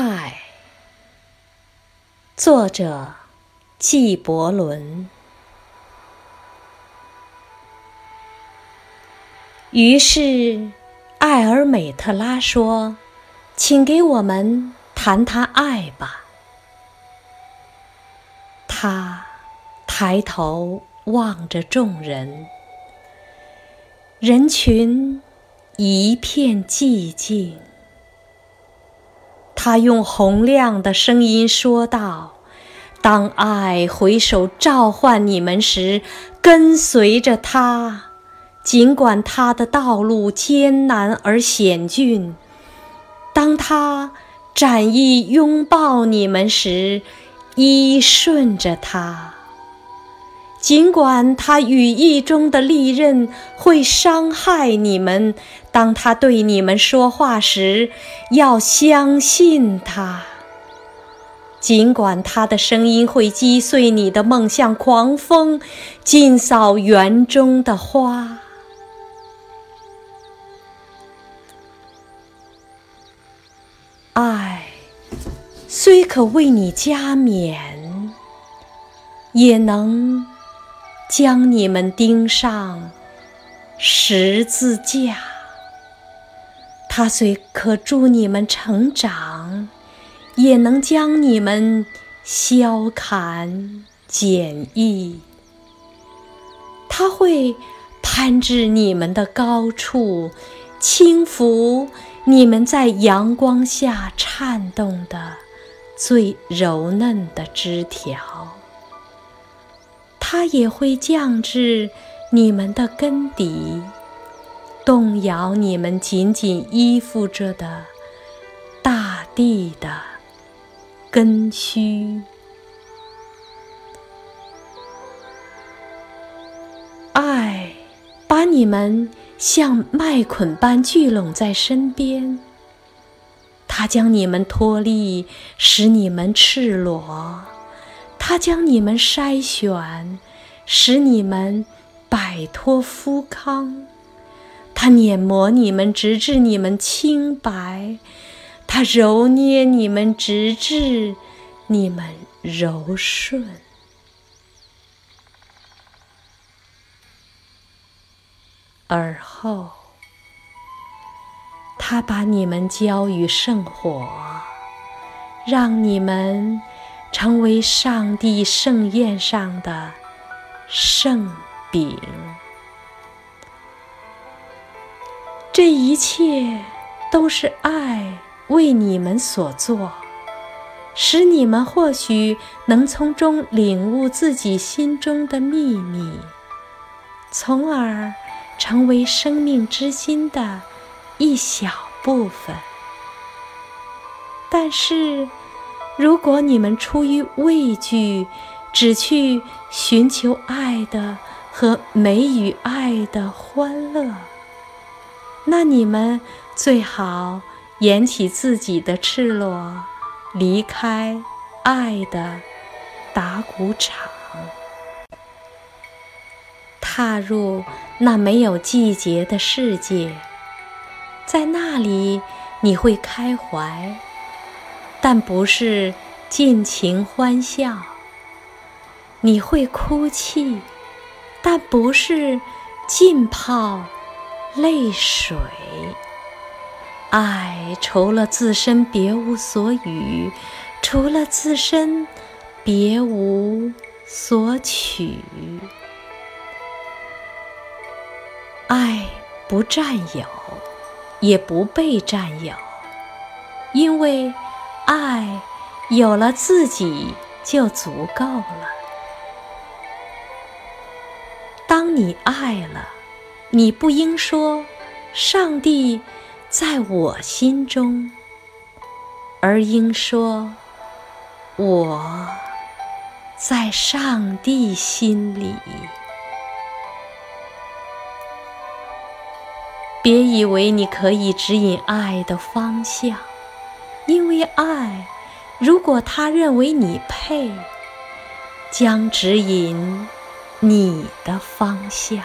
爱，作者纪伯伦。于是，艾尔美特拉说：“请给我们谈谈爱吧。”他抬头望着众人，人群一片寂静。他用洪亮的声音说道：“当爱回首召唤你们时，跟随着他，尽管他的道路艰难而险峻；当他展翼拥抱你们时，依顺着他。”尽管他羽翼中的利刃会伤害你们，当他对你们说话时，要相信他。尽管他的声音会击碎你的梦，像狂风尽扫园中的花。爱虽可为你加冕，也能。将你们钉上十字架，它虽可助你们成长，也能将你们削砍减役。它会攀至你们的高处，轻抚你们在阳光下颤动的最柔嫩的枝条。它也会降至你们的根底，动摇你们紧紧依附着的大地的根须。爱把你们像麦捆般聚拢在身边，它将你们脱力，使你们赤裸。他将你们筛选，使你们摆脱肤康；他碾磨你们，直至你们清白；他揉捏你们，直至你们柔顺。而后，他把你们交于圣火，让你们。成为上帝盛宴上的圣饼，这一切都是爱为你们所做，使你们或许能从中领悟自己心中的秘密，从而成为生命之心的一小部分。但是。如果你们出于畏惧，只去寻求爱的和美与爱的欢乐，那你们最好掩起自己的赤裸，离开爱的打鼓场，踏入那没有季节的世界，在那里你会开怀。但不是尽情欢笑，你会哭泣，但不是浸泡泪水。爱除了自身别无所与，除了自身别无所取。爱不占有，也不被占有，因为。爱有了自己就足够了。当你爱了，你不应说“上帝在我心中”，而应说“我在上帝心里”。别以为你可以指引爱的方向。因为爱，如果他认为你配，将指引你的方向。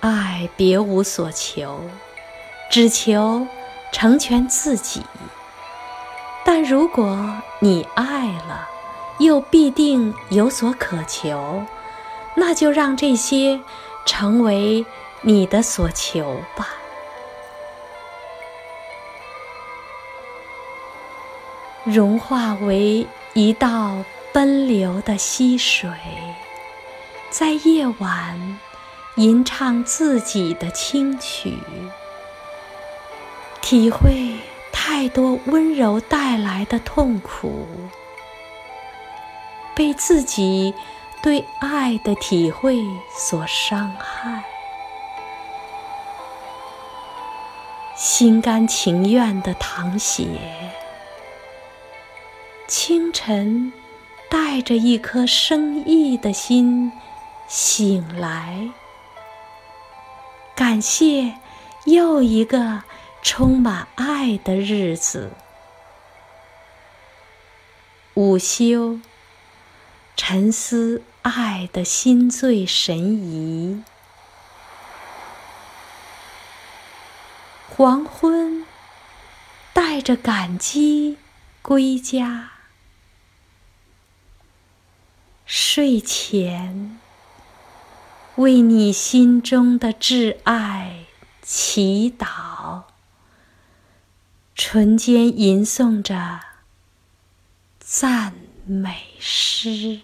爱别无所求，只求成全自己。但如果你爱了，又必定有所渴求，那就让这些成为你的所求吧。融化为一道奔流的溪水，在夜晚吟唱自己的清曲，体会太多温柔带来的痛苦，被自己对爱的体会所伤害，心甘情愿的淌血。清晨，带着一颗生意的心醒来，感谢又一个充满爱的日子。午休，沉思爱的心醉神怡。黄昏，带着感激归家。睡前，为你心中的挚爱祈祷，唇间吟诵着赞美诗。